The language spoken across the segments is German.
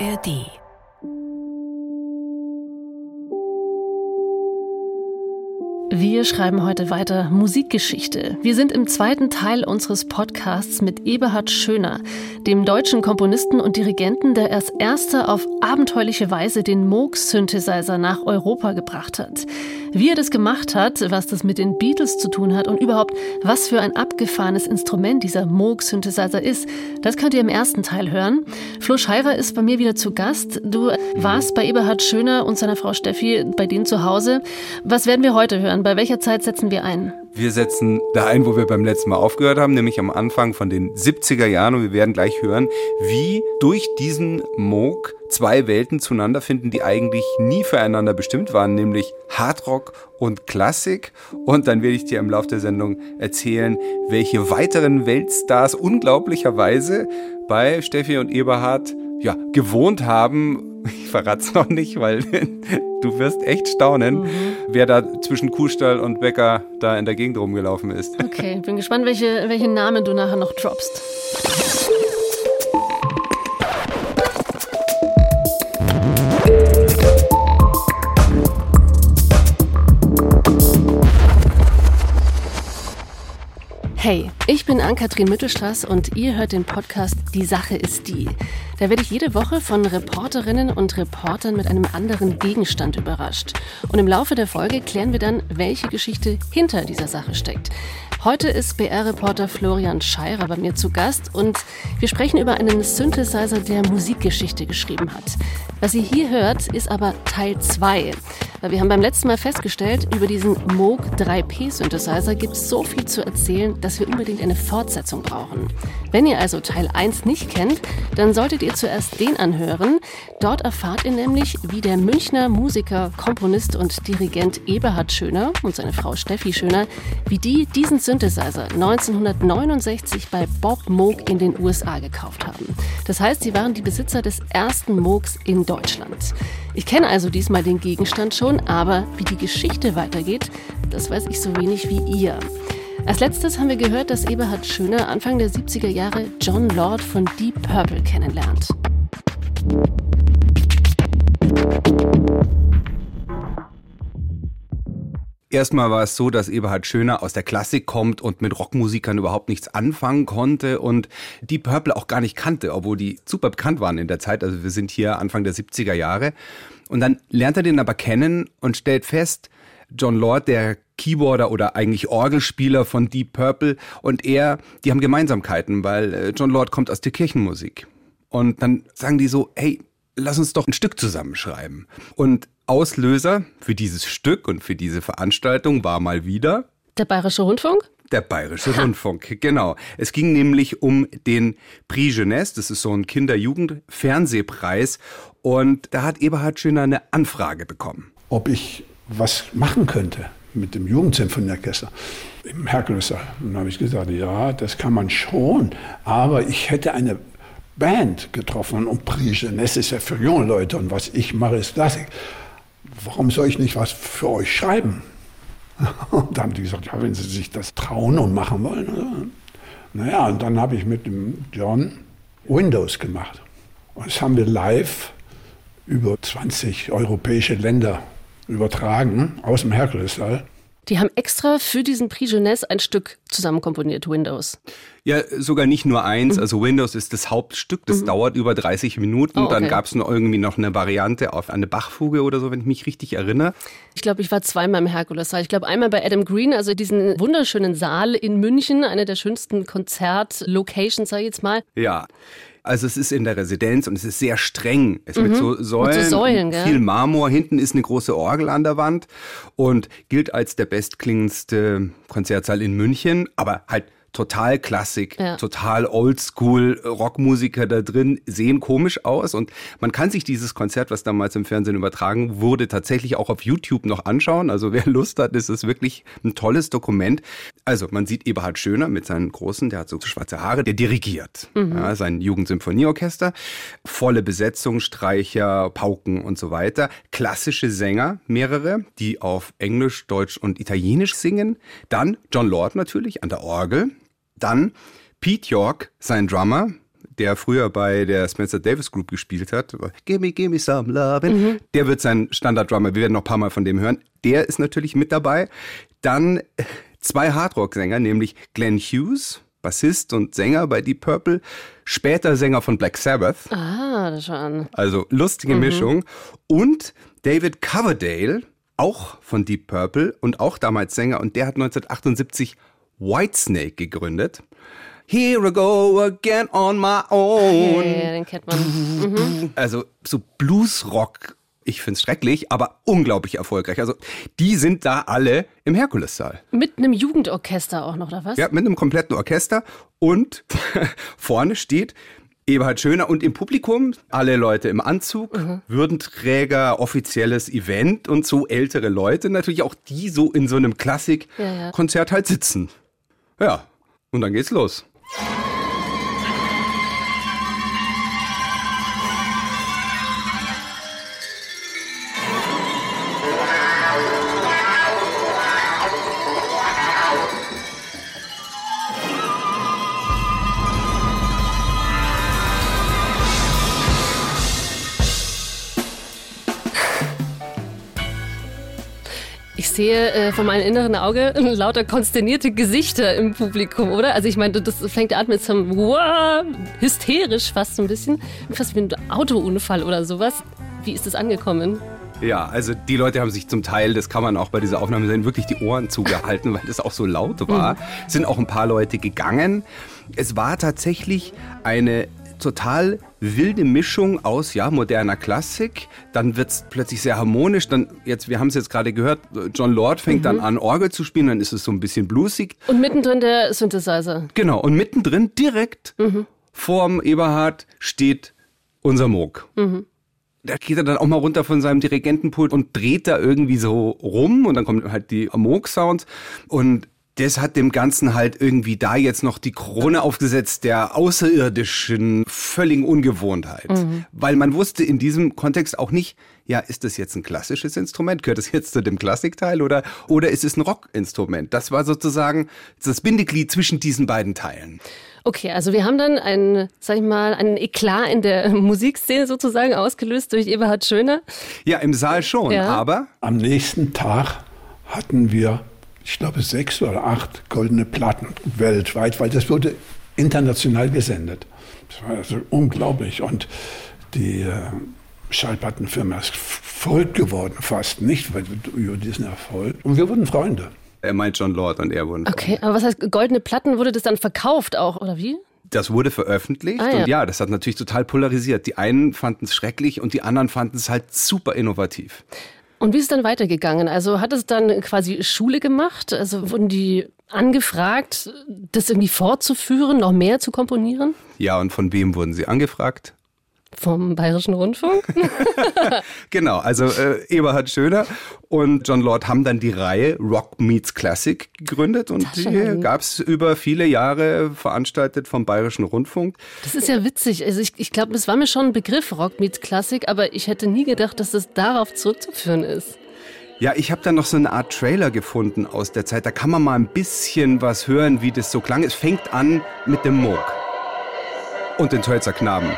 ARD Wir schreiben heute weiter Musikgeschichte. Wir sind im zweiten Teil unseres Podcasts mit Eberhard Schöner, dem deutschen Komponisten und Dirigenten, der als erster auf abenteuerliche Weise den Moog-Synthesizer nach Europa gebracht hat. Wie er das gemacht hat, was das mit den Beatles zu tun hat und überhaupt, was für ein abgefahrenes Instrument dieser Moog-Synthesizer ist, das könnt ihr im ersten Teil hören. Flo Scheirer ist bei mir wieder zu Gast. Du warst bei Eberhard Schöner und seiner Frau Steffi bei denen zu Hause. Was werden wir heute hören? Bei welcher Zeit setzen wir ein? Wir setzen da ein, wo wir beim letzten Mal aufgehört haben, nämlich am Anfang von den 70er Jahren. Und wir werden gleich hören, wie durch diesen Moog zwei Welten zueinander finden, die eigentlich nie füreinander bestimmt waren, nämlich Hardrock und Klassik. Und dann werde ich dir im Laufe der Sendung erzählen, welche weiteren Weltstars unglaublicherweise bei Steffi und Eberhard ja, gewohnt haben. Ich verrate es noch nicht, weil du wirst echt staunen, mhm. wer da zwischen Kuhstall und Bäcker da in der Gegend rumgelaufen ist. Okay, bin gespannt, welche, welche Namen du nachher noch droppst. Hey, ich bin Ann-Kathrin Mittelstraß und ihr hört den Podcast Die Sache ist die. Da werde ich jede Woche von Reporterinnen und Reportern mit einem anderen Gegenstand überrascht. Und im Laufe der Folge klären wir dann, welche Geschichte hinter dieser Sache steckt. Heute ist BR-Reporter Florian Scheirer bei mir zu Gast und wir sprechen über einen Synthesizer, der Musikgeschichte geschrieben hat. Was ihr hier hört, ist aber Teil 2. Weil wir haben beim letzten Mal festgestellt, über diesen Moog 3P Synthesizer gibt es so viel zu erzählen, dass wir unbedingt eine Fortsetzung brauchen. Wenn ihr also Teil 1 nicht kennt, dann solltet ihr zuerst den anhören. Dort erfahrt ihr nämlich, wie der Münchner Musiker, Komponist und Dirigent Eberhard Schöner und seine Frau Steffi Schöner, wie die diesen Synthesizer 1969 bei Bob Moog in den USA gekauft haben. Das heißt, sie waren die Besitzer des ersten Moogs in Deutschland. Ich kenne also diesmal den Gegenstand schon, aber wie die Geschichte weitergeht, das weiß ich so wenig wie ihr. Als letztes haben wir gehört, dass Eberhard Schöner Anfang der 70er Jahre John Lord von Deep Purple kennenlernt. Erstmal war es so, dass Eberhard Schöner aus der Klassik kommt und mit Rockmusikern überhaupt nichts anfangen konnte und die Purple auch gar nicht kannte, obwohl die super bekannt waren in der Zeit. Also wir sind hier Anfang der 70er Jahre. Und dann lernt er den aber kennen und stellt fest, John Lord, der Keyboarder oder eigentlich Orgelspieler von Deep Purple und er, die haben Gemeinsamkeiten, weil äh, John Lord kommt aus der Kirchenmusik. Und dann sagen die so, hey, lass uns doch ein Stück zusammenschreiben. Und Auslöser für dieses Stück und für diese Veranstaltung war mal wieder der Bayerische Rundfunk? Der Bayerische Rundfunk, genau. Es ging nämlich um den Prix Jeunesse, das ist so ein Kinder-Jugend-Fernsehpreis. Und da hat Eberhard Schöner eine Anfrage bekommen. Ob ich was machen könnte mit dem Jugendsymphonieorchester im Herkulessaal. Und dann habe ich gesagt, ja, das kann man schon, aber ich hätte eine Band getroffen und Prix Jeunesse ist ja für junge Leute und was ich mache ist Klassik. Warum soll ich nicht was für euch schreiben? Und dann haben die gesagt, ja, wenn sie sich das trauen und machen wollen. Oder? Naja, und dann habe ich mit dem John Windows gemacht. Und das haben wir live über 20 europäische Länder übertragen aus dem Herkulessaal. Die haben extra für diesen Prix Jeunesse ein Stück zusammenkomponiert, Windows. Ja, sogar nicht nur eins. Mhm. Also Windows ist das Hauptstück, das mhm. dauert über 30 Minuten. Oh, okay. Dann gab es noch irgendwie noch eine Variante auf eine Bachfuge oder so, wenn ich mich richtig erinnere. Ich glaube, ich war zweimal im Herkulessaal. Ich glaube, einmal bei Adam Green, also diesen wunderschönen Saal in München, eine der schönsten Konzertlocations, sage ich jetzt mal. Ja. Also es ist in der Residenz und es ist sehr streng. Es mhm. mit so Säulen, mit so Säulen viel Marmor. Hinten ist eine große Orgel an der Wand und gilt als der bestklingendste Konzertsaal in München, aber halt total Klassik, ja. total Oldschool Rockmusiker da drin, sehen komisch aus und man kann sich dieses Konzert, was damals im Fernsehen übertragen wurde, tatsächlich auch auf YouTube noch anschauen. Also wer Lust hat, ist es wirklich ein tolles Dokument. Also man sieht Eberhard Schöner mit seinen großen, der hat so schwarze Haare, der dirigiert. Mhm. Ja, sein Jugendsymphonieorchester, volle Besetzung, Streicher, Pauken und so weiter. Klassische Sänger, mehrere, die auf Englisch, Deutsch und Italienisch singen. Dann John Lord natürlich an der Orgel. Dann Pete York, sein Drummer, der früher bei der Spencer Davis Group gespielt hat, Gimme, gimme some love, mhm. der wird sein Standard-Drummer. Wir werden noch ein paar Mal von dem hören. Der ist natürlich mit dabei. Dann zwei Hardrock-Sänger, nämlich Glenn Hughes, Bassist und Sänger bei Deep Purple, später Sänger von Black Sabbath. Ah, das schon. Also lustige mhm. Mischung. Und David Coverdale, auch von Deep Purple und auch damals Sänger, und der hat 1978 Whitesnake gegründet. Here I go again on my own. Ja, den kennt man. Mhm. Also so Bluesrock ich finde es schrecklich, aber unglaublich erfolgreich. Also die sind da alle im Herkulessaal. Mit einem Jugendorchester auch noch, oder was? Ja, mit einem kompletten Orchester. Und vorne steht Eberhard Schöner und im Publikum alle Leute im Anzug, mhm. Würdenträger, offizielles Event und so ältere Leute natürlich auch die so in so einem Klassikkonzert ja, ja. halt sitzen. Ja, und dann geht's los. Sehe äh, von meinem inneren Auge lauter konsternierte Gesichter im Publikum, oder? Also ich meine, das fängt an mit so einem wow, hysterisch fast so ein bisschen, fast wie ein Autounfall oder sowas. Wie ist das angekommen? Ja, also die Leute haben sich zum Teil, das kann man auch bei dieser Aufnahme sehen, wirklich die Ohren zugehalten, weil das auch so laut war. Mhm. Es sind auch ein paar Leute gegangen. Es war tatsächlich eine total wilde Mischung aus ja, moderner Klassik, dann wird es plötzlich sehr harmonisch, dann jetzt, wir haben es jetzt gerade gehört, John Lord fängt mhm. dann an Orgel zu spielen, dann ist es so ein bisschen bluesig. Und mittendrin der Synthesizer. Genau, und mittendrin direkt mhm. vorm Eberhard steht unser Moog. Mhm. Da geht er dann auch mal runter von seinem Dirigentenpult und dreht da irgendwie so rum und dann kommen halt die Moog-Sounds und das hat dem Ganzen halt irgendwie da jetzt noch die Krone aufgesetzt der außerirdischen, völligen Ungewohntheit. Mhm. Weil man wusste in diesem Kontext auch nicht, ja, ist das jetzt ein klassisches Instrument? Gehört es jetzt zu dem Klassikteil oder, oder ist es ein Rockinstrument? Das war sozusagen das Bindeglied zwischen diesen beiden Teilen. Okay, also wir haben dann einen, sag ich mal, einen Eklat in der Musikszene sozusagen ausgelöst durch Eberhard Schöner. Ja, im Saal schon, ja. aber. Am nächsten Tag hatten wir ich glaube, sechs oder acht goldene Platten weltweit, weil das wurde international gesendet. Das war also unglaublich. Und die äh, Schallplattenfirma ist verrückt geworden, fast nicht, weil über diesen Erfolg. Und wir wurden Freunde. Er meint John Lord und er wurden Freunde. Okay, aber was heißt goldene Platten? Wurde das dann verkauft auch, oder wie? Das wurde veröffentlicht ah, ja. und ja, das hat natürlich total polarisiert. Die einen fanden es schrecklich und die anderen fanden es halt super innovativ. Und wie ist es dann weitergegangen? Also hat es dann quasi Schule gemacht? Also wurden die angefragt, das irgendwie fortzuführen, noch mehr zu komponieren? Ja, und von wem wurden sie angefragt? Vom Bayerischen Rundfunk? genau, also äh, Eberhard Schöner und John Lord haben dann die Reihe Rock Meets Classic gegründet und die gab es über viele Jahre veranstaltet vom Bayerischen Rundfunk. Das ist ja witzig. Also ich, ich glaube, das war mir schon ein Begriff, Rock Meets Classic, aber ich hätte nie gedacht, dass das darauf zurückzuführen ist. Ja, ich habe da noch so eine Art Trailer gefunden aus der Zeit. Da kann man mal ein bisschen was hören, wie das so klang. Es fängt an mit dem Moog und den Tölzer Knaben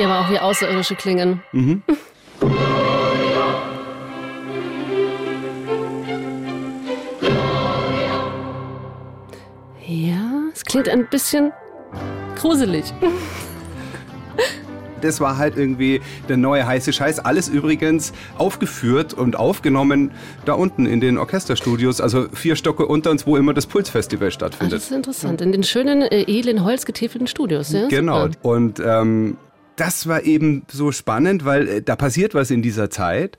die aber auch wie Außerirdische klingen. Mhm. Ja, es klingt ein bisschen gruselig. Das war halt irgendwie der neue heiße Scheiß. Alles übrigens aufgeführt und aufgenommen da unten in den Orchesterstudios, also vier Stocke unter uns, wo immer das Pulsfestival stattfindet. Ach, das ist interessant. In den schönen, äh, edlen, holzgetäfelten Studios, ja? Genau. Super. Und ähm, das war eben so spannend, weil äh, da passiert was in dieser Zeit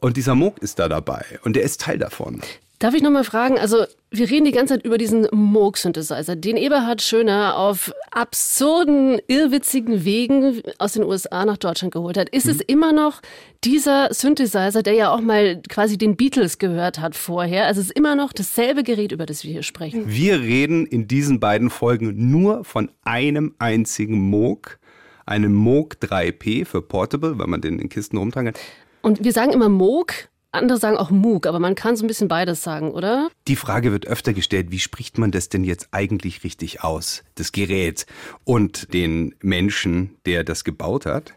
und dieser Moog ist da dabei und der ist Teil davon. Darf ich nochmal fragen, also wir reden die ganze Zeit über diesen Moog-Synthesizer, den Eberhard Schöner auf absurden, irrwitzigen Wegen aus den USA nach Deutschland geholt hat. Ist mhm. es immer noch dieser Synthesizer, der ja auch mal quasi den Beatles gehört hat vorher? Also es ist immer noch dasselbe Gerät, über das wir hier sprechen. Wir reden in diesen beiden Folgen nur von einem einzigen Moog einem Moog 3P für Portable, weil man den in Kisten rumtragen kann. Und wir sagen immer Moog, andere sagen auch Moog, aber man kann so ein bisschen beides sagen, oder? Die Frage wird öfter gestellt, wie spricht man das denn jetzt eigentlich richtig aus? Das Gerät und den Menschen, der das gebaut hat.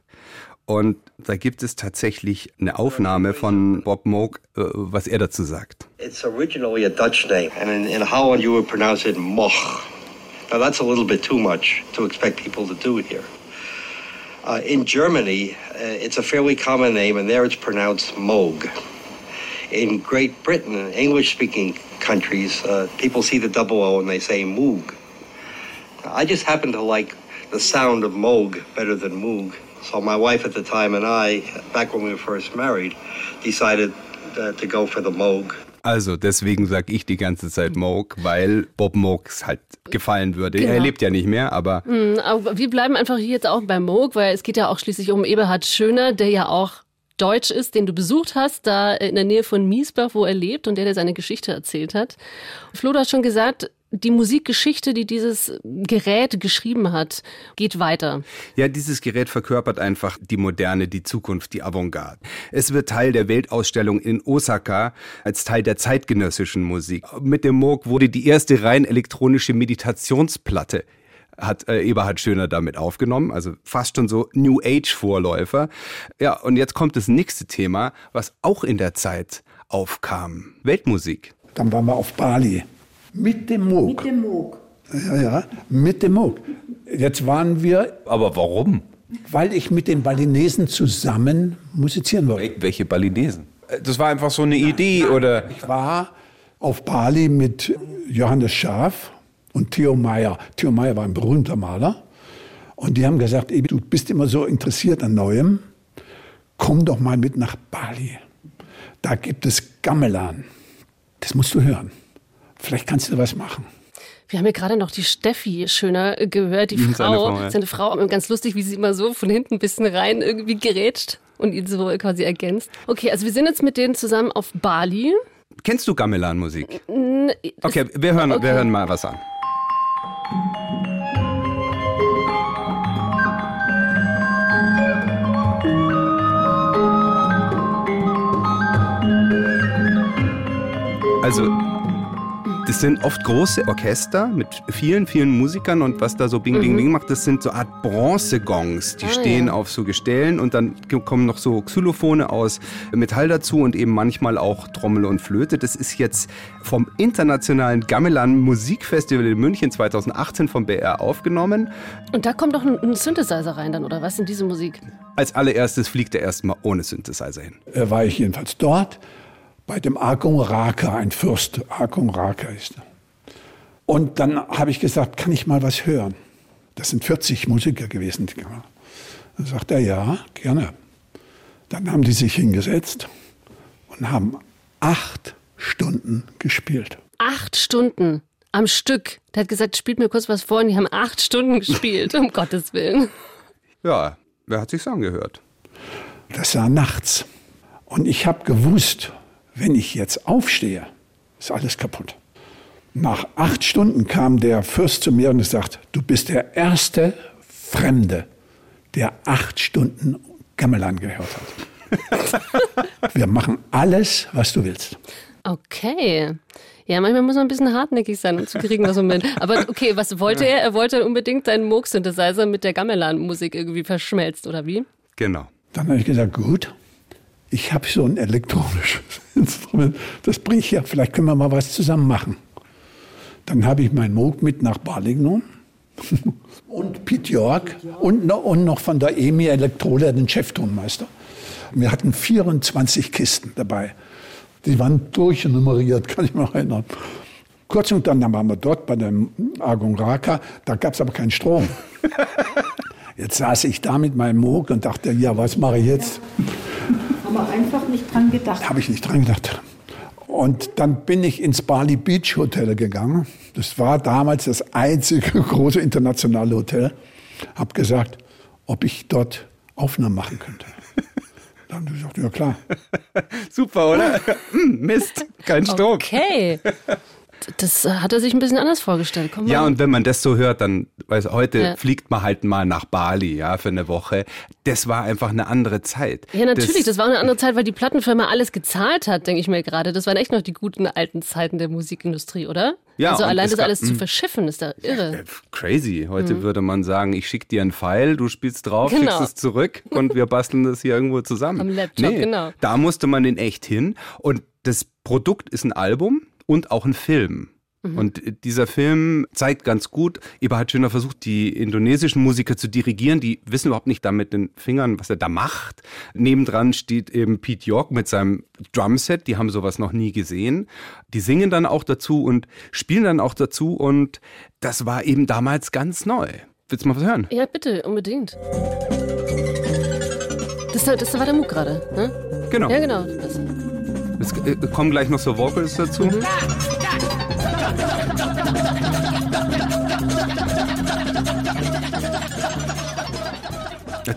Und da gibt es tatsächlich eine Aufnahme von Bob Moog, äh, was er dazu sagt. It's originally a Dutch name, and in, in Holland you would pronounce it Moch. Now that's a little bit too much to expect people to do it here. Uh, in Germany, uh, it's a fairly common name, and there it's pronounced Moog. In Great Britain, English-speaking countries, uh, people see the double O and they say Moog. I just happen to like the sound of Moog better than Moog. So my wife at the time and I, back when we were first married, decided uh, to go for the Moog. Also deswegen sage ich die ganze Zeit Moog, weil Bob Moogs halt gefallen würde. Genau. Er lebt ja nicht mehr, aber. Mhm, aber wir bleiben einfach hier jetzt auch bei Moog, weil es geht ja auch schließlich um Eberhard Schöner, der ja auch Deutsch ist, den du besucht hast, da in der Nähe von Miesbach, wo er lebt und der dir seine Geschichte erzählt hat. Flo, du hast schon gesagt, die Musikgeschichte, die dieses Gerät geschrieben hat, geht weiter. Ja, dieses Gerät verkörpert einfach die Moderne, die Zukunft, die Avantgarde. Es wird Teil der Weltausstellung in Osaka als Teil der zeitgenössischen Musik. Mit dem Moog wurde die erste rein elektronische Meditationsplatte hat äh, Eberhard Schöner damit aufgenommen, also fast schon so New Age Vorläufer. Ja, und jetzt kommt das nächste Thema, was auch in der Zeit aufkam. Weltmusik. Dann waren wir auf Bali. Mit dem Moog. Mit dem Moog. Ja, ja, mit dem Moog. Jetzt waren wir. Aber warum? Weil ich mit den Balinesen zusammen musizieren wollte. Welche Balinesen? Das war einfach so eine Idee, nein, oder? Ich war auf Bali mit Johannes Schaf und Theo Meyer. Theo Meyer war ein berühmter Maler. Und die haben gesagt, du bist immer so interessiert an Neuem. Komm doch mal mit nach Bali. Da gibt es Gamelan. Das musst du hören. Vielleicht kannst du was machen. Wir haben ja gerade noch die Steffi Schöner gehört, die Frau. Frau ja. Seine Frau, ganz lustig, wie sie immer so von hinten ein bisschen rein irgendwie gerätscht und ihn so quasi ergänzt. Okay, also wir sind jetzt mit denen zusammen auf Bali. Kennst du Gamelan-Musik? Okay, wir hören, okay. wir hören mal was an. Also das sind oft große Orchester mit vielen, vielen Musikern und was da so Bing, Bing, mhm. Bing macht, das sind so Art Bronzegongs. Die ah, stehen ja. auf so Gestellen und dann kommen noch so Xylophone aus Metall dazu und eben manchmal auch Trommel und Flöte. Das ist jetzt vom internationalen Gamelan Musikfestival in München 2018 vom BR aufgenommen. Und da kommt doch ein Synthesizer rein dann, oder was in diese Musik? Als allererstes fliegt er erstmal ohne Synthesizer hin. Äh, war ich jedenfalls dort bei dem Agung Raka, ein Fürst. Agung Raka ist er. Und dann habe ich gesagt, kann ich mal was hören? Das sind 40 Musiker gewesen. Dann sagt er, ja, gerne. Dann haben die sich hingesetzt und haben acht Stunden gespielt. Acht Stunden am Stück. Der hat gesagt, spielt mir kurz was vor und die haben acht Stunden gespielt, um Gottes Willen. Ja, wer hat sich's angehört? Das war nachts. Und ich habe gewusst, wenn ich jetzt aufstehe, ist alles kaputt. Nach acht Stunden kam der Fürst zu mir und sagt, du bist der erste Fremde, der acht Stunden Gamelan gehört hat. Wir machen alles, was du willst. Okay. Ja, manchmal muss man ein bisschen hartnäckig sein, um zu kriegen, was man will. Aber okay, was wollte er? Er wollte unbedingt seinen Moog-Synthesizer mit der Gamelan-Musik irgendwie verschmelzt, oder wie? Genau. Dann habe ich gesagt, gut, ich habe so ein elektronisches Instrument, das bringe ich ja, vielleicht können wir mal was zusammen machen. Dann habe ich meinen Moog mit nach Bali genommen und Pete York und, und noch von der EMI Elektroda, den Cheftonmeister. Wir hatten 24 Kisten dabei. Die waren durchnummeriert, kann ich mich erinnern. Kurz und dann waren wir dort bei dem Agung Raka, da gab es aber keinen Strom. Jetzt saß ich da mit meinem Moog und dachte, ja, was mache ich jetzt? Aber einfach nicht dran gedacht. Habe ich nicht dran gedacht. Und dann bin ich ins Bali Beach Hotel gegangen. Das war damals das einzige große internationale Hotel. Hab gesagt, ob ich dort Aufnahmen machen könnte. Dann haben die gesagt, ja klar. Super, oder? Hm, Mist, kein Strom. Okay. Das hat er sich ein bisschen anders vorgestellt. Komm ja, und wenn man das so hört, dann, weiß heute ja. fliegt man halt mal nach Bali, ja, für eine Woche. Das war einfach eine andere Zeit. Ja, natürlich, das, das war eine andere Zeit, weil die Plattenfirma alles gezahlt hat, denke ich mir gerade. Das waren echt noch die guten alten Zeiten der Musikindustrie, oder? Ja, also allein das alles zu hm. verschiffen, ist da irre. Crazy. Heute mhm. würde man sagen, ich schicke dir einen Pfeil, du spielst drauf, genau. schickst es zurück und wir basteln das hier irgendwo zusammen. Am Laptop, nee, genau. Da musste man in echt hin. Und das Produkt ist ein Album und auch ein Film. Mhm. Und dieser Film zeigt ganz gut, Eberhard Schöner versucht, die indonesischen Musiker zu dirigieren. Die wissen überhaupt nicht da mit den Fingern, was er da macht. Nebendran steht eben Pete York mit seinem Drumset. Die haben sowas noch nie gesehen. Die singen dann auch dazu und spielen dann auch dazu. Und das war eben damals ganz neu. Willst du mal was hören? Ja, bitte, unbedingt. Das, das war der Muck gerade, ne? Genau. Ja, genau. Es äh, kommen gleich noch so Vocals dazu.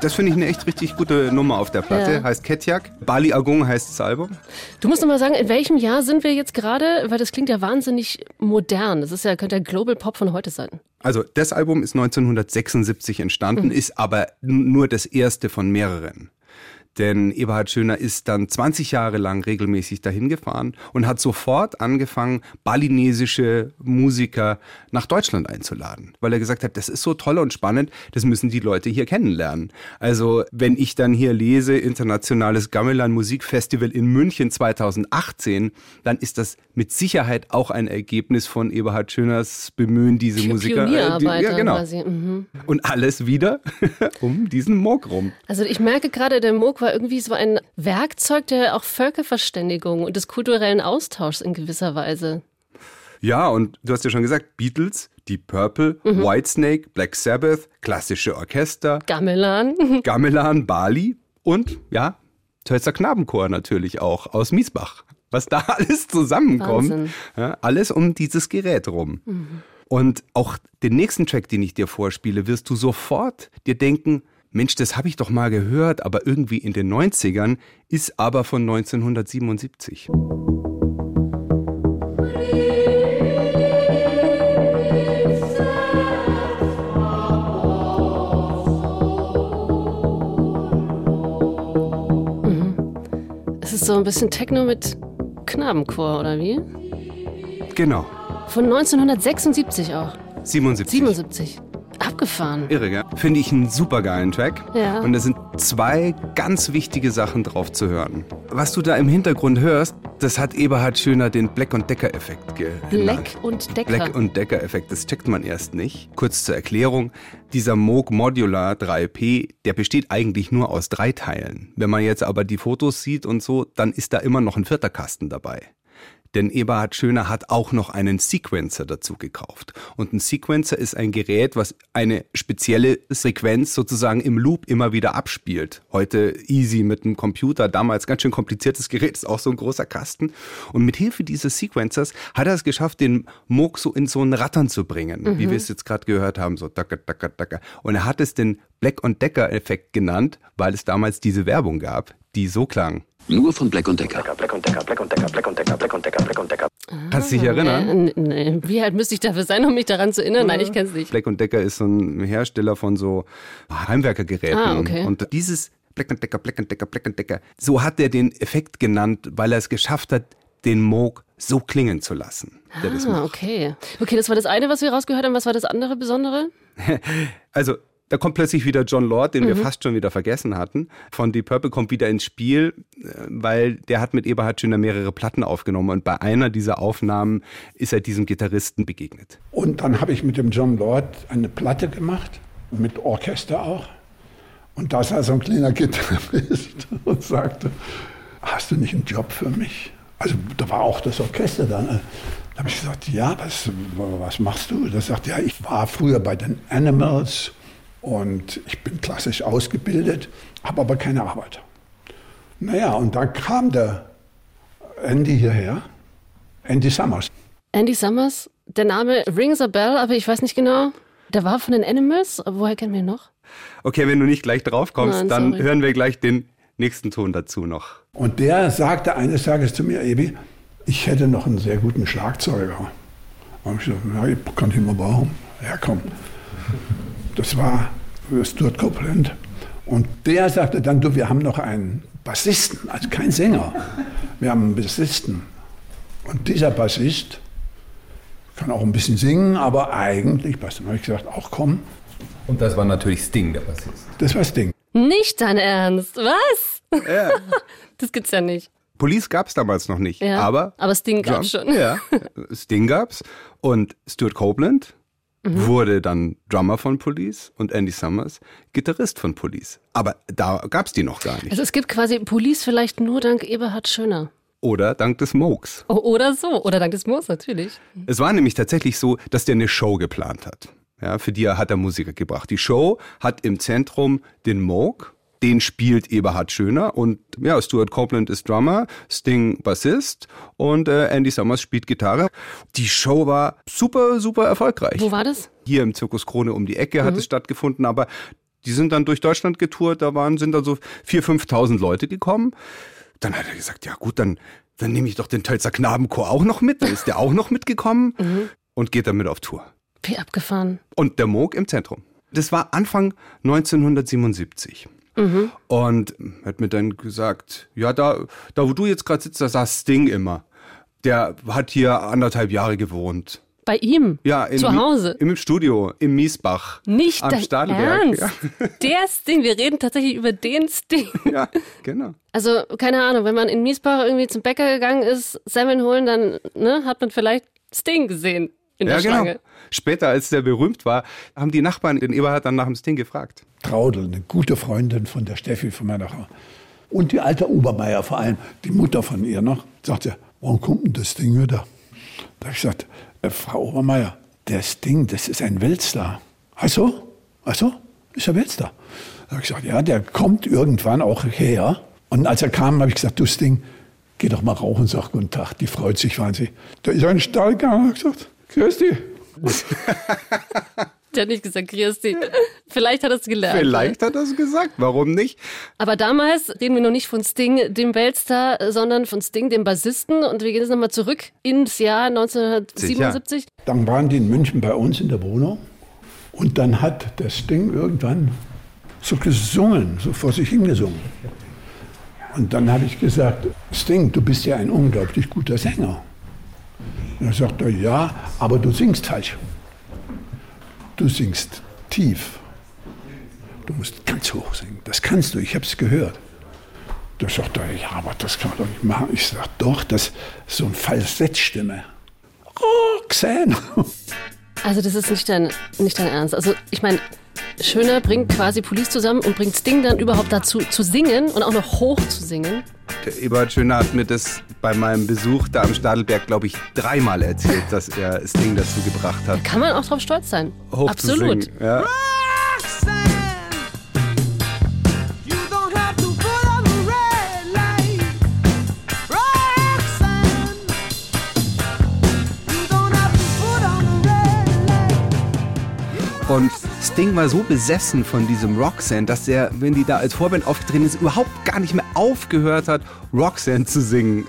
Das finde ich eine echt richtig gute Nummer auf der Platte. Ja. Heißt Ketjak. Bali Agung heißt das Album. Du musst noch mal sagen, in welchem Jahr sind wir jetzt gerade? Weil das klingt ja wahnsinnig modern. Das ist ja, könnte ja Global Pop von heute sein. Also das Album ist 1976 entstanden, mhm. ist aber nur das erste von mehreren. Denn Eberhard Schöner ist dann 20 Jahre lang regelmäßig dahin gefahren und hat sofort angefangen, balinesische Musiker nach Deutschland einzuladen. Weil er gesagt hat, das ist so toll und spannend, das müssen die Leute hier kennenlernen. Also wenn ich dann hier lese, Internationales Gamelan Musikfestival in München 2018, dann ist das mit Sicherheit auch ein Ergebnis von Eberhard Schöners Bemühen, diese Musiker. Äh, die, ja, genau. Mhm. Und alles wieder um diesen Moog rum. Also ich merke gerade, der Moog war irgendwie so ein Werkzeug der auch Völkerverständigung und des kulturellen Austauschs in gewisser Weise. Ja, und du hast ja schon gesagt, Beatles, Deep Purple, mhm. Whitesnake, Black Sabbath, klassische Orchester, Gamelan, Gamelan, Bali und ja, Tölzer Knabenchor natürlich auch aus Miesbach. Was da alles zusammenkommt, ja, alles um dieses Gerät rum. Mhm. Und auch den nächsten Track, den ich dir vorspiele, wirst du sofort dir denken, Mensch, das habe ich doch mal gehört, aber irgendwie in den 90ern, ist aber von 1977. Mhm. Es ist so ein bisschen Techno mit Knabenchor, oder wie? Genau. Von 1976 auch. 77. 77. Abgefahren. Irre, gell? Finde ich einen super geilen Track. Ja. Und da sind zwei ganz wichtige Sachen drauf zu hören. Was du da im Hintergrund hörst, das hat Eberhard Schöner den Black- und Decker-Effekt genannt. Black und Decker. Black- und Decker-Effekt, das checkt man erst nicht. Kurz zur Erklärung, dieser Moog Modular 3P, der besteht eigentlich nur aus drei Teilen. Wenn man jetzt aber die Fotos sieht und so, dann ist da immer noch ein vierter Kasten dabei. Denn Eberhard Schöner hat auch noch einen Sequencer dazu gekauft. Und ein Sequencer ist ein Gerät, was eine spezielle Sequenz sozusagen im Loop immer wieder abspielt. Heute easy mit einem Computer, damals ganz schön kompliziertes Gerät, ist auch so ein großer Kasten. Und mit Hilfe dieses Sequencers hat er es geschafft, den Moog so in so ein Rattern zu bringen, mhm. wie wir es jetzt gerade gehört haben, so dacker, dacker, dacker. Und er hat es den Black und Decker Effekt genannt, weil es damals diese Werbung gab, die so klang. Nur von Black und Decker. Black und Decker, Black und Decker, Black und Decker, Black und Decker, Black und Decker. Kannst du dich erinnern? Äh, wie alt müsste ich dafür sein, um mich daran zu erinnern? Nein, ich kenne es nicht. Black und Decker ist so ein Hersteller von so Heimwerkergeräten. Ah, okay. Und dieses Black und Decker, Black und Decker, Black und Decker, so hat er den Effekt genannt, weil er es geschafft hat, den Moog so klingen zu lassen. Ah, okay. Okay, das war das eine, was wir rausgehört haben. Was war das andere Besondere? also da kommt plötzlich wieder John Lord, den mhm. wir fast schon wieder vergessen hatten. Von Deep Purple kommt wieder ins Spiel, äh, weil der hat mit Eberhard Schöner mehrere Platten aufgenommen und bei einer dieser Aufnahmen ist er diesem Gitarristen begegnet. Und dann habe ich mit dem John Lord eine Platte gemacht, mit Orchester auch. Und da saß so ein kleiner Gitarrist und sagte, hast du nicht einen Job für mich? Also da war auch das Orchester dann. Da habe ich gesagt, ja, was, was machst du? Da sagt er, ja, ich war früher bei den Animals und ich bin klassisch ausgebildet, habe aber keine Arbeit. Naja, und dann kam der Andy hierher, Andy Summers. Andy Summers, der Name rings a bell, aber ich weiß nicht genau. Der war von den Animals, woher kennen wir ihn noch? Okay, wenn du nicht gleich drauf kommst, Nein, dann hören wir gleich den nächsten Ton dazu noch. Und der sagte eines Tages zu mir, Ebi, ich hätte noch einen sehr guten Schlagzeuger. Da habe ich gesagt, ja, ich kann ich immer brauchen. Ja, komm. Das war Stuart Copeland. Und der sagte dann, du, wir haben noch einen Bassisten, also kein Sänger. Wir haben einen Bassisten. Und dieser Bassist kann auch ein bisschen singen, aber eigentlich, Bass. Dann habe ich gesagt, auch komm. Und das war natürlich Sting, der Bassist. Das war Sting. Nicht dein Ernst, was? Ja. Das gibt's ja nicht. Police gab es damals noch nicht, ja, aber, aber Sting gab es schon. Ja, Sting gab's und Stuart Copeland mhm. wurde dann Drummer von Police und Andy Summers Gitarrist von Police. Aber da gab es die noch gar nicht. Also es gibt quasi Police vielleicht nur dank Eberhard Schöner. Oder dank des Mokes. Oh, oder so, oder dank des Mokes natürlich. Es war nämlich tatsächlich so, dass der eine Show geplant hat. Ja, für die hat er Musiker gebracht. Die Show hat im Zentrum den Moog, den spielt Eberhard Schöner und ja, Stuart Copeland ist Drummer, Sting Bassist und äh, Andy Summers spielt Gitarre. Die Show war super, super erfolgreich. Wo war das? Hier im Zirkus Krone um die Ecke mhm. hat es stattgefunden, aber die sind dann durch Deutschland getourt, da waren, sind dann so 4.000, 5.000 Leute gekommen. Dann hat er gesagt, ja gut, dann, dann nehme ich doch den Tölzer Knabenchor auch noch mit. Dann ist der auch noch mitgekommen mhm. und geht damit auf Tour. Wie abgefahren. Und der Moog im Zentrum. Das war Anfang 1977. Mhm. Und hat mir dann gesagt, ja, da, da wo du jetzt gerade sitzt, da saß Sting immer. Der hat hier anderthalb Jahre gewohnt. Bei ihm? Ja, in, zu Hause. Im Studio, im Miesbach. Nicht am Stadelberg. Ja. Der Sting, wir reden tatsächlich über den Sting. Ja, genau. Also, keine Ahnung, wenn man in Miesbach irgendwie zum Bäcker gegangen ist, Semmeln holen, dann ne, hat man vielleicht Sting gesehen in der ja, genau. Schlange. Genau. Später, als der berühmt war, haben die Nachbarn den Eberhard dann nach dem Sting gefragt. Traudel, eine gute Freundin von der Steffi, von meiner Frau. Und die alte Obermeier vor allem, die Mutter von ihr noch, sagte, warum kommt denn das Ding wieder? Da habe ich gesagt, äh, Frau Obermeier, das Ding, das ist ein Weltstar. Ach so? Ach so? Ist er Weltstar? Da habe ich gesagt, ja, der kommt irgendwann auch her. Und als er kam, habe ich gesagt, du Sting, geh doch mal rauchen, sag guten Tag. Die freut sich wahnsinnig. Da ist ein Stallgang, habe gesagt, dich. Der hat nicht gesagt, Christi. Vielleicht hat er es gelernt. Vielleicht hat er es gesagt, warum nicht? Aber damals reden wir noch nicht von Sting, dem Weltstar, sondern von Sting, dem Bassisten. Und wir gehen jetzt nochmal zurück ins Jahr 1977. Sicher. Dann waren die in München bei uns in der Wohnung. Und dann hat der Sting irgendwann so gesungen, so vor sich hingesungen. Und dann habe ich gesagt, Sting, du bist ja ein unglaublich guter Sänger. Dann sagt er, ja, aber du singst falsch. Du singst tief. Du musst ganz hoch singen. Das kannst du, ich habe es gehört. Da sagt er, ja, aber das kann man doch nicht machen. Ich sage, doch, das ist so eine Falsettstimme. Roxanne. Also das ist nicht dein, nicht dein Ernst. Also ich meine, Schöner bringt quasi Police zusammen und bringt Sting dann überhaupt dazu zu singen und auch noch hoch zu singen. Der Eberhard Schöner hat mir das bei meinem Besuch da am Stadelberg, glaube ich, dreimal erzählt, dass er Sting dazu gebracht hat. Da kann man auch drauf stolz sein. Hoch Absolut. Zu singen, ja. Und Sting war so besessen von diesem Roxanne, dass er, wenn die da als Vorband aufgetreten ist, überhaupt gar nicht mehr aufgehört hat, Roxanne zu singen,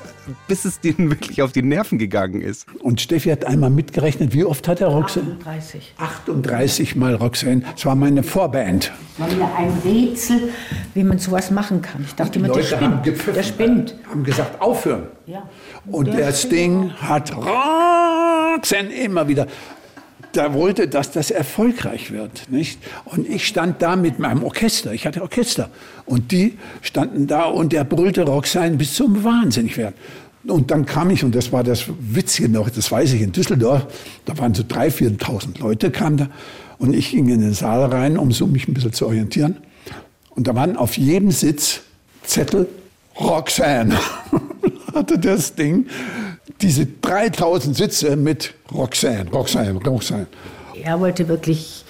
bis es denen wirklich auf die Nerven gegangen ist. Und Steffi hat einmal mitgerechnet, wie oft hat er Roxanne? 38. 38 Mal Roxanne. Das war meine Vorband. War mir ein Rätsel, wie man sowas machen kann. Ich dachte immer, der spinnt. der spinnt. Haben gesagt, aufhören. Ja. Und, Und der, der Sting hat Roxanne immer wieder da wollte, dass das erfolgreich wird. Nicht? Und ich stand da mit meinem Orchester, ich hatte Orchester. Und die standen da und der brüllte Roxanne bis zum Wahnsinnigwerden. Und dann kam ich, und das war das Witzige noch, das weiß ich, in Düsseldorf, da waren so 3.000, 4.000 Leute, kamen da. Und ich ging in den Saal rein, um so mich ein bisschen zu orientieren. Und da waren auf jedem Sitz Zettel Roxanne. hatte das Ding diese 3000 Sitze mit Roxanne, Roxanne, Roxanne. Er wollte wirklich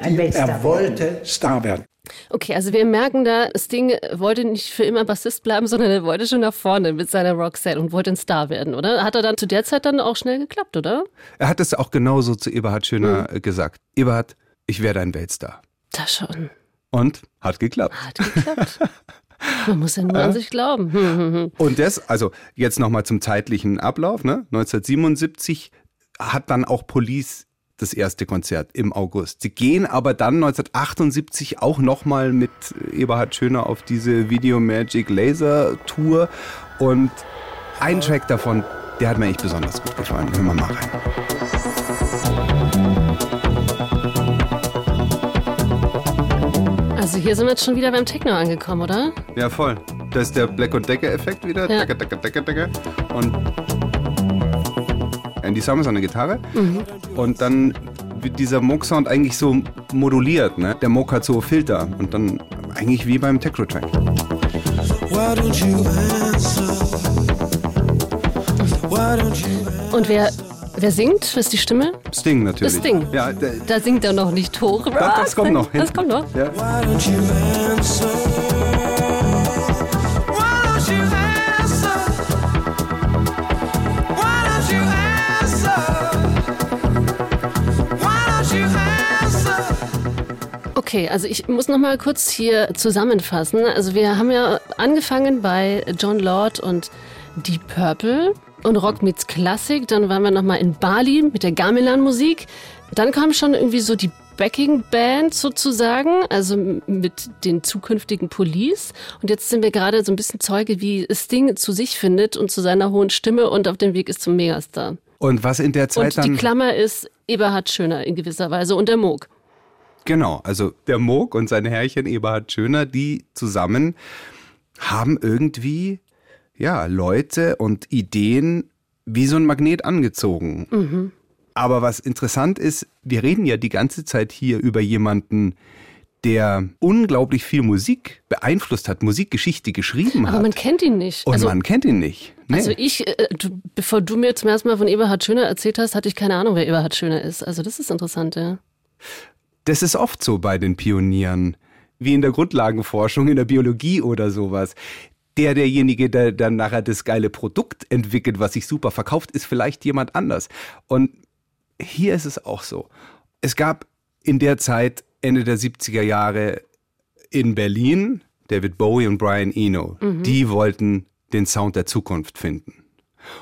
ein Weltstar Er wollte werden. Star werden. Okay, also wir merken da, Sting wollte nicht für immer Bassist bleiben, sondern er wollte schon nach vorne mit seiner Roxanne und wollte ein Star werden, oder? Hat er dann zu der Zeit dann auch schnell geklappt, oder? Er hat es auch genauso zu Eberhard Schöner mhm. gesagt. Eberhard, ich werde ein Weltstar. Das schon. Und hat geklappt. Hat geklappt. Man muss ja nur an sich glauben. Und das, also jetzt nochmal zum zeitlichen Ablauf. Ne? 1977 hat dann auch Police das erste Konzert im August. Sie gehen aber dann 1978 auch nochmal mit Eberhard Schöner auf diese Video Magic Laser Tour und ein Track davon, der hat mir echt besonders gut gefallen. Hören wir mal rein. Also hier sind wir jetzt schon wieder beim Techno angekommen, oder? Ja, voll. Da ist der Black und Decker Effekt wieder. Ja. Decker, Decker, Decker, Decker. Und Andy Summers an der Gitarre. Mhm. Und dann wird dieser Moog-Sound eigentlich so moduliert. Ne? Der Moog hat so Filter. Und dann eigentlich wie beim Techno-Track. Und wer, wer singt? Was ist die Stimme? Sting natürlich. Sting. Ja, da singt er noch nicht hoch. Das, das kommt noch. Das kommt noch. Ja. Okay, also ich muss noch mal kurz hier zusammenfassen. Also wir haben ja angefangen bei John Lord und Deep Purple und Rock meets Classic. Dann waren wir noch mal in Bali mit der Gamelan-Musik. Dann kam schon irgendwie so die Backing Band sozusagen, also mit den zukünftigen Police. Und jetzt sind wir gerade so ein bisschen Zeuge, wie Sting zu sich findet und zu seiner hohen Stimme und auf dem Weg ist zum Megastar. Und was in der Zeit und dann... die Klammer ist Eberhard Schöner in gewisser Weise und der Moog. Genau, also der Moog und sein Herrchen Eberhard Schöner, die zusammen haben irgendwie ja Leute und Ideen wie so ein Magnet angezogen. Mhm. Aber was interessant ist, wir reden ja die ganze Zeit hier über jemanden, der unglaublich viel Musik beeinflusst hat, Musikgeschichte geschrieben hat. Aber man kennt ihn nicht. Und also, man kennt ihn nicht. Nee. Also ich, äh, du, bevor du mir zum ersten Mal von Eberhard Schöner erzählt hast, hatte ich keine Ahnung, wer Eberhard Schöner ist. Also das ist interessant, ja. Das ist oft so bei den Pionieren, wie in der Grundlagenforschung, in der Biologie oder sowas. Der, derjenige, der dann nachher das geile Produkt entwickelt, was sich super verkauft, ist vielleicht jemand anders. Und hier ist es auch so. Es gab in der Zeit, Ende der 70er Jahre, in Berlin, David Bowie und Brian Eno, mhm. die wollten den Sound der Zukunft finden.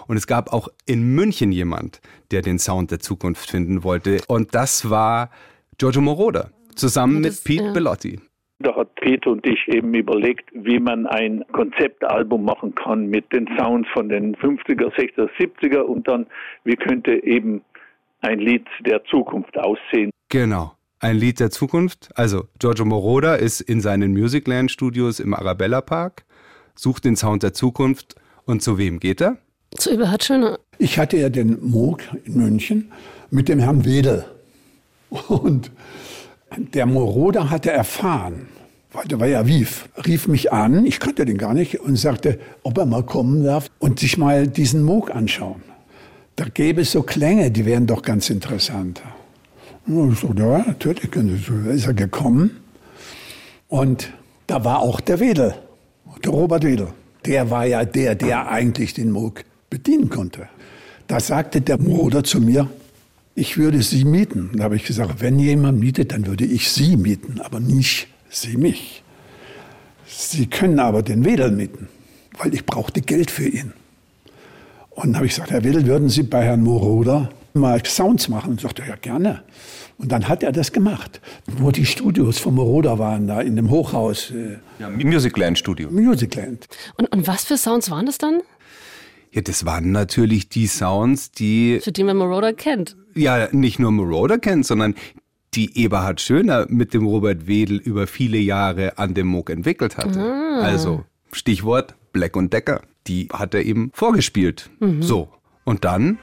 Und es gab auch in München jemand, der den Sound der Zukunft finden wollte. Und das war Giorgio Moroder, zusammen das, mit Pete ja. Bellotti. Da hat Pete und ich eben überlegt, wie man ein Konzeptalbum machen kann mit den Sounds von den 50er, 60er, 70er und dann, wie könnte eben ein Lied der Zukunft aussehen. Genau. Ein Lied der Zukunft. Also Giorgio Moroder ist in seinen Musicland Studios im Arabella Park, sucht den Sound der Zukunft und zu wem geht er? Zu Eberhard Schöner. Ich hatte ja den Moog in München mit dem Herrn Wedel. Und der Moroder hatte erfahren, weil der war ja Wief, rief mich an, ich kannte den gar nicht, und sagte, ob er mal kommen darf und sich mal diesen Moog anschauen. Da gäbe es so Klänge, die wären doch ganz interessant. Und ich so, ja, natürlich, ist er gekommen. Und da war auch der Wedel, der Robert Wedel. Der war ja der, der eigentlich den Moog bedienen konnte. Da sagte der Moroder zu mir, ich würde Sie mieten. Da habe ich gesagt, wenn jemand mietet, dann würde ich Sie mieten, aber nicht Sie mich. Sie können aber den Wedel mieten, weil ich brauchte Geld für ihn. Und dann habe ich gesagt, Herr Wedel, würden Sie bei Herrn Moroder mal Sounds machen? Und sagte, ja, gerne. Und dann hat er das gemacht. Wo die Studios von Moroder waren, da in dem Hochhaus. Äh, ja, Musicland Studio. Musicland. Und, und was für Sounds waren das dann? Ja, das waren natürlich die Sounds, die. Für die man Moroder kennt. Ja, nicht nur Moroder kennt, sondern die Eberhard Schöner mit dem Robert Wedel über viele Jahre an dem Moog entwickelt hatte. Ah. Also Stichwort Black und Decker. Die hat er eben vorgespielt. Mhm. So. Und dann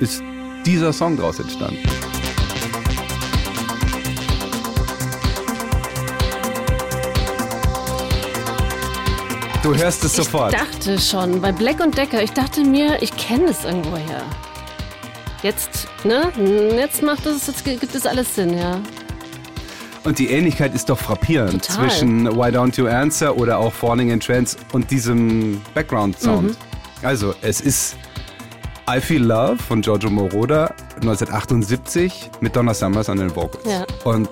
ist dieser Song daraus entstanden. Du hörst es sofort. Ich dachte schon, bei Black und Decker, ich dachte mir, ich kenne es irgendwoher. Jetzt, ne? Jetzt macht es, jetzt gibt es alles Sinn, ja. Und die Ähnlichkeit ist doch frappierend Total. zwischen Why Don't You Answer oder auch Falling in Trance und diesem Background-Sound. Mhm. Also, es ist I Feel Love von Giorgio Moroder 1978 mit Donna Summers an den Vocals. Ja. Und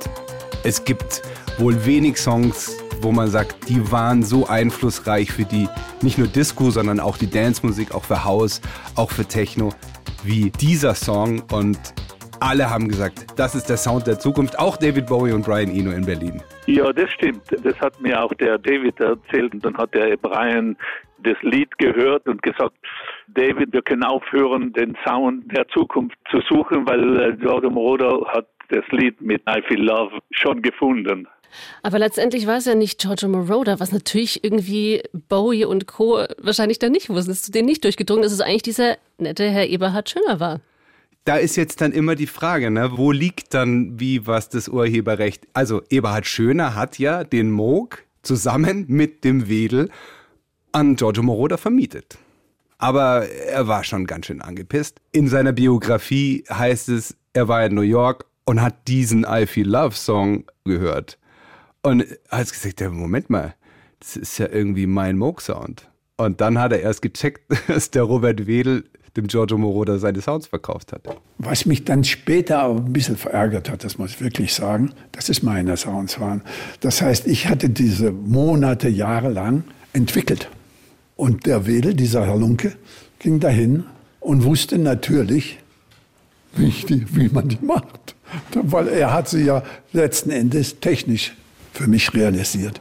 es gibt wohl wenig Songs wo man sagt, die waren so einflussreich für die, nicht nur Disco, sondern auch die Dance-Musik, auch für House, auch für Techno, wie dieser Song. Und alle haben gesagt, das ist der Sound der Zukunft. Auch David Bowie und Brian Eno in Berlin. Ja, das stimmt. Das hat mir auch der David erzählt. Und dann hat der Brian das Lied gehört und gesagt, David, wir können aufhören, den Sound der Zukunft zu suchen, weil äh, Giorgio Moroder hat das Lied mit I Feel Love schon gefunden. Aber letztendlich war es ja nicht Giorgio Moroder, was natürlich irgendwie Bowie und Co. wahrscheinlich dann nicht wussten. Es ist zu denen nicht durchgedrungen, dass es eigentlich dieser nette Herr Eberhard Schöner war. Da ist jetzt dann immer die Frage, ne? wo liegt dann wie was das Urheberrecht? Also Eberhard Schöner hat ja den Moog zusammen mit dem Wedel an Giorgio Moroder vermietet. Aber er war schon ganz schön angepisst. In seiner Biografie heißt es, er war in New York und hat diesen I Feel Love Song gehört. Und hat gesagt, ja, Moment mal, das ist ja irgendwie mein Moog-Sound. Und dann hat er erst gecheckt, dass der Robert Wedel dem Giorgio Moroder seine Sounds verkauft hat. Was mich dann später aber ein bisschen verärgert hat, das muss ich wirklich sagen, dass es meine Sounds waren. Das heißt, ich hatte diese Monate, Jahre lang entwickelt. Und der Wedel, dieser Halunke, ging dahin und wusste natürlich, wie, die, wie man die macht. Weil er hat sie ja letzten Endes technisch für mich realisiert.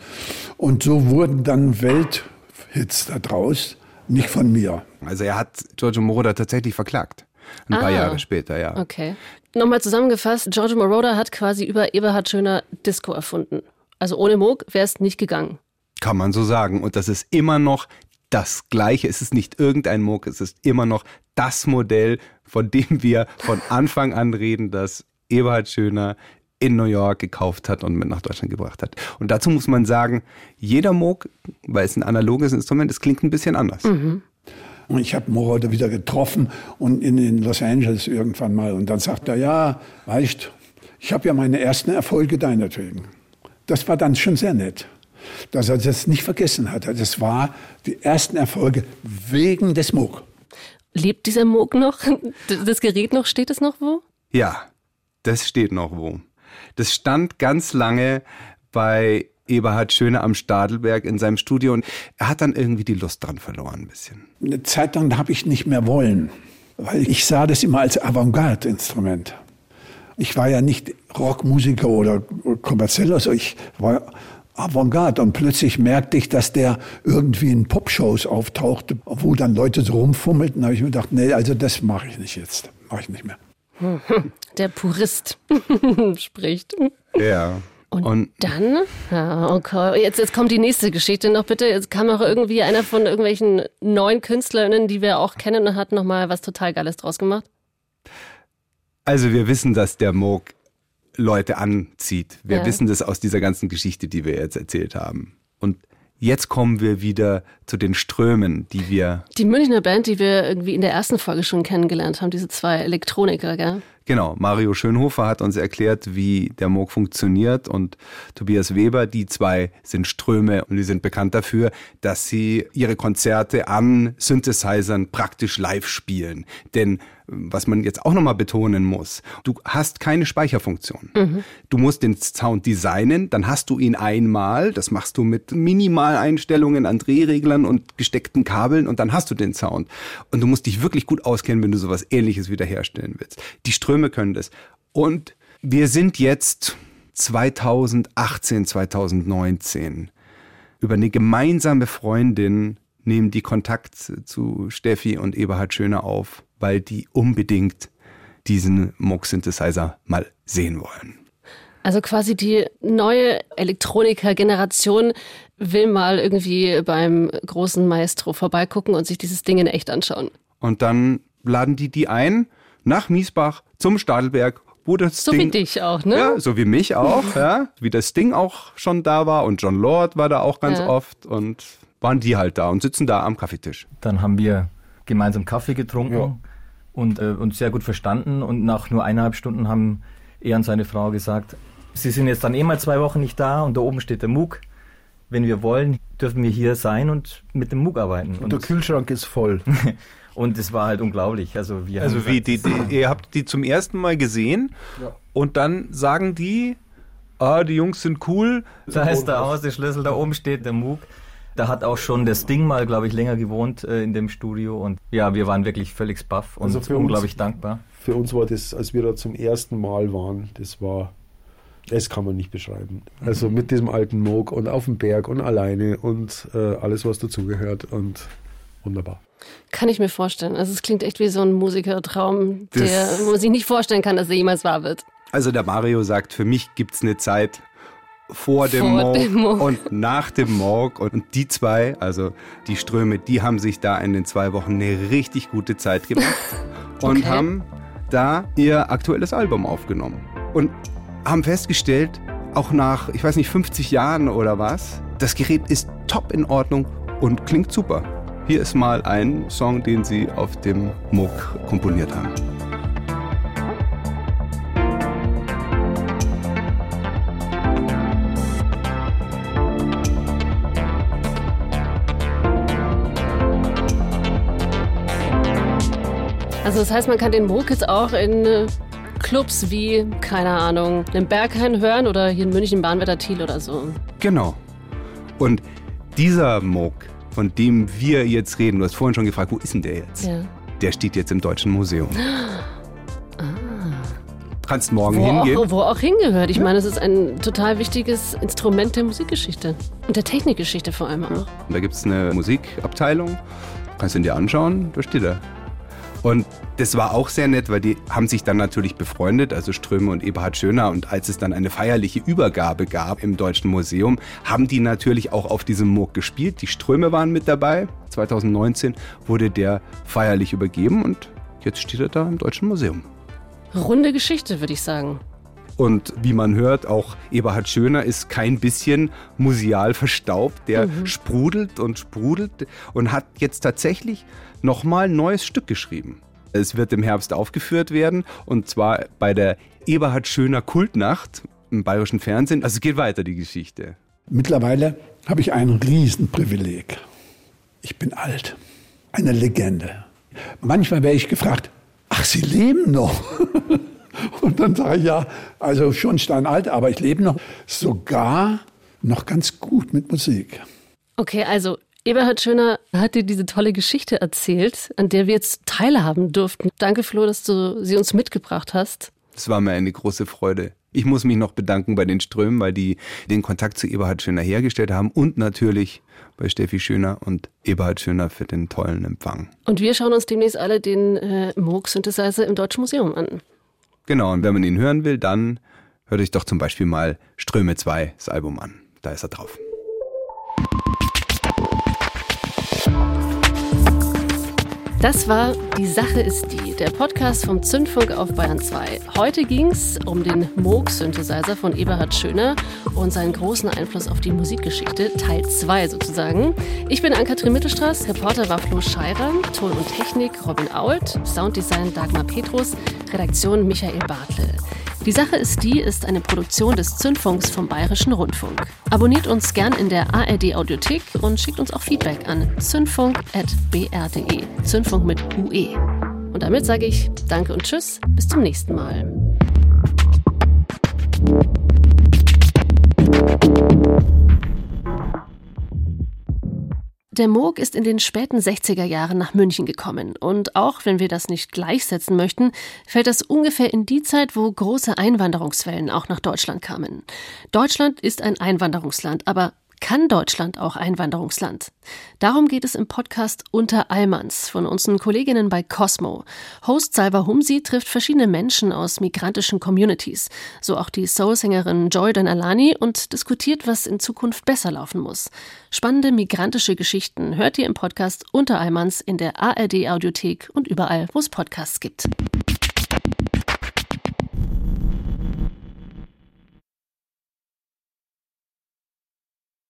Und so wurden dann Welthits daraus, nicht von mir. Also er hat Giorgio Moroder tatsächlich verklagt. Ein ah, paar Jahre später, ja. Okay. Nochmal zusammengefasst, Giorgio Moroder hat quasi über Eberhard Schöner Disco erfunden. Also ohne Moog wäre es nicht gegangen. Kann man so sagen. Und das ist immer noch das Gleiche. Es ist nicht irgendein Moog, es ist immer noch das Modell, von dem wir von Anfang an reden, das Eberhard Schöner in New York gekauft hat und mit nach Deutschland gebracht hat. Und dazu muss man sagen, jeder Moog, weil es ein analoges Instrument ist, klingt ein bisschen anders. Mhm. Und ich habe Moroder wieder getroffen und in, in Los Angeles irgendwann mal. Und dann sagt er, ja, weißt, ich habe ja meine ersten Erfolge deinetwegen. Das war dann schon sehr nett dass er das nicht vergessen hat. Das war die ersten Erfolge wegen des Moog. Lebt dieser Moog noch? Das Gerät noch? Steht es noch wo? Ja, das steht noch wo. Das stand ganz lange bei Eberhard Schöne am Stadelberg in seinem Studio und er hat dann irgendwie die Lust dran verloren ein bisschen. Eine Zeit lang habe ich nicht mehr wollen, weil ich sah das immer als Avantgarde-Instrument. Ich war ja nicht Rockmusiker oder kommerziell, also ich war Avantgarde. Und plötzlich merkte ich, dass der irgendwie in Popshows auftauchte, wo dann Leute so rumfummelten. Da habe ich mir gedacht, nee, also das mache ich nicht jetzt. Mache ich nicht mehr. Der Purist spricht. Ja. Und, und, dann, ja, okay. jetzt, jetzt kommt die nächste Geschichte noch bitte. Jetzt kam auch irgendwie einer von irgendwelchen neuen KünstlerInnen, die wir auch kennen, und hat nochmal was total Geiles draus gemacht. Also wir wissen, dass der Moog Leute anzieht. Wir ja. wissen das aus dieser ganzen Geschichte, die wir jetzt erzählt haben. Und jetzt kommen wir wieder zu den Strömen, die wir. Die Münchner Band, die wir irgendwie in der ersten Folge schon kennengelernt haben, diese zwei Elektroniker, gell? Genau, Mario Schönhofer hat uns erklärt, wie der Moog funktioniert und Tobias Weber, die zwei sind Ströme und die sind bekannt dafür, dass sie ihre Konzerte an Synthesizern praktisch live spielen. Denn was man jetzt auch nochmal betonen muss, du hast keine Speicherfunktion. Mhm. Du musst den Sound designen, dann hast du ihn einmal, das machst du mit Minimaleinstellungen an Drehreglern und gesteckten Kabeln und dann hast du den Sound. Und du musst dich wirklich gut auskennen, wenn du sowas ähnliches wiederherstellen willst. Die Ströme können das. Und wir sind jetzt 2018, 2019 über eine gemeinsame Freundin nehmen die Kontakt zu Steffi und Eberhard Schöner auf weil die unbedingt diesen Moog-Synthesizer mal sehen wollen. Also quasi die neue Elektroniker-Generation will mal irgendwie beim großen Maestro vorbeigucken und sich dieses Ding in echt anschauen. Und dann laden die die ein nach Miesbach zum Stadelberg, wo das so Ding, wie dich auch, ne? Ja, so wie mich auch, ja, wie das Ding auch schon da war und John Lord war da auch ganz ja. oft und waren die halt da und sitzen da am Kaffeetisch. Dann haben wir gemeinsam Kaffee getrunken ja. und äh, uns sehr gut verstanden. Und nach nur eineinhalb Stunden haben er und seine Frau gesagt, sie sind jetzt dann eh mal zwei Wochen nicht da und da oben steht der MOOC. Wenn wir wollen, dürfen wir hier sein und mit dem MOOC arbeiten. Und, und der Kühlschrank ist voll. und es war halt unglaublich. Also, wir also wie, die, die, ihr habt die zum ersten Mal gesehen ja. und dann sagen die, ah, die Jungs sind cool. Da ist der Hausschlüssel, da oben steht der Moog. Da hat auch schon der Sting mal, glaube ich, länger gewohnt äh, in dem Studio. Und ja, wir waren wirklich völlig baff und also unglaublich uns, dankbar. Für uns war das, als wir da zum ersten Mal waren, das war, das kann man nicht beschreiben. Also mit diesem alten Moog und auf dem Berg und alleine und äh, alles, was dazugehört und wunderbar. Kann ich mir vorstellen. Also es klingt echt wie so ein Musikertraum, der man sich nicht vorstellen kann, dass er jemals wahr wird. Also der Mario sagt, für mich gibt es eine Zeit, vor dem, vor Morg, dem Morg und nach dem Morg. Und die zwei, also die Ströme, die haben sich da in den zwei Wochen eine richtig gute Zeit gemacht und okay. haben da ihr aktuelles Album aufgenommen. Und haben festgestellt, auch nach, ich weiß nicht, 50 Jahren oder was, das Gerät ist top in Ordnung und klingt super. Hier ist mal ein Song, den sie auf dem Moog komponiert haben. Also das heißt, man kann den Moog jetzt auch in äh, Clubs wie, keine Ahnung, den Berghain hören oder hier in München Bahnwetter Thiel oder so. Genau. Und dieser Moog, von dem wir jetzt reden, du hast vorhin schon gefragt, wo ist denn der jetzt? Ja. Der steht jetzt im Deutschen Museum. Ah. Kannst morgen wo hingehen. Auch, wo auch hingehört. Ich meine, es ist ein total wichtiges Instrument der Musikgeschichte. Und der Technikgeschichte vor allem auch. Und da gibt es eine Musikabteilung. Kannst du ihn dir anschauen, da steht er. Und das war auch sehr nett, weil die haben sich dann natürlich befreundet, also Ströme und Eberhard Schöner. Und als es dann eine feierliche Übergabe gab im Deutschen Museum, haben die natürlich auch auf diesem Murk gespielt. Die Ströme waren mit dabei. 2019 wurde der feierlich übergeben und jetzt steht er da im Deutschen Museum. Runde Geschichte, würde ich sagen. Und wie man hört, auch Eberhard Schöner ist kein bisschen museal verstaubt. Der mhm. sprudelt und sprudelt und hat jetzt tatsächlich nochmal ein neues Stück geschrieben. Es wird im Herbst aufgeführt werden und zwar bei der Eberhard Schöner Kultnacht im bayerischen Fernsehen. Also geht weiter die Geschichte. Mittlerweile habe ich ein Riesenprivileg. Ich bin alt, eine Legende. Manchmal werde ich gefragt, ach, Sie leben noch. Und dann sage ich, ja, also schon steinalt, aber ich lebe noch. Sogar noch ganz gut mit Musik. Okay, also Eberhard Schöner hat dir diese tolle Geschichte erzählt, an der wir jetzt teilhaben durften. Danke, Flo, dass du sie uns mitgebracht hast. Es war mir eine große Freude. Ich muss mich noch bedanken bei den Strömen, weil die den Kontakt zu Eberhard Schöner hergestellt haben und natürlich bei Steffi Schöner und Eberhard Schöner für den tollen Empfang. Und wir schauen uns demnächst alle den äh, Moog Synthesizer im Deutschen Museum an. Genau, und wenn man ihn hören will, dann hört euch doch zum Beispiel mal Ströme 2, das Album an. Da ist er drauf. Das war Die Sache ist die, der Podcast vom Zündfunk auf Bayern 2. Heute ging es um den Moog-Synthesizer von Eberhard Schöner und seinen großen Einfluss auf die Musikgeschichte, Teil 2 sozusagen. Ich bin Ann-Kathrin Mittelstraß, Reporter war Flo Scheirer, Ton und Technik Robin Ault, Sounddesign Dagmar Petrus, Redaktion Michael Bartle. Die Sache ist die ist eine Produktion des Zündfunks vom Bayerischen Rundfunk. Abonniert uns gern in der ARD Audiothek und schickt uns auch Feedback an zündfunk.br.de. Zündfunk mit UE. Und damit sage ich Danke und Tschüss, bis zum nächsten Mal. Der Moog ist in den späten 60er Jahren nach München gekommen. Und auch wenn wir das nicht gleichsetzen möchten, fällt das ungefähr in die Zeit, wo große Einwanderungswellen auch nach Deutschland kamen. Deutschland ist ein Einwanderungsland, aber kann Deutschland auch Einwanderungsland? Darum geht es im Podcast Unter Allmanns von unseren Kolleginnen bei Cosmo. Host Salva Humsi trifft verschiedene Menschen aus migrantischen Communities, so auch die Soulsängerin Jordan Alani und diskutiert, was in Zukunft besser laufen muss. Spannende migrantische Geschichten hört ihr im Podcast Unter Allmanns in der ARD Audiothek und überall, wo es Podcasts gibt.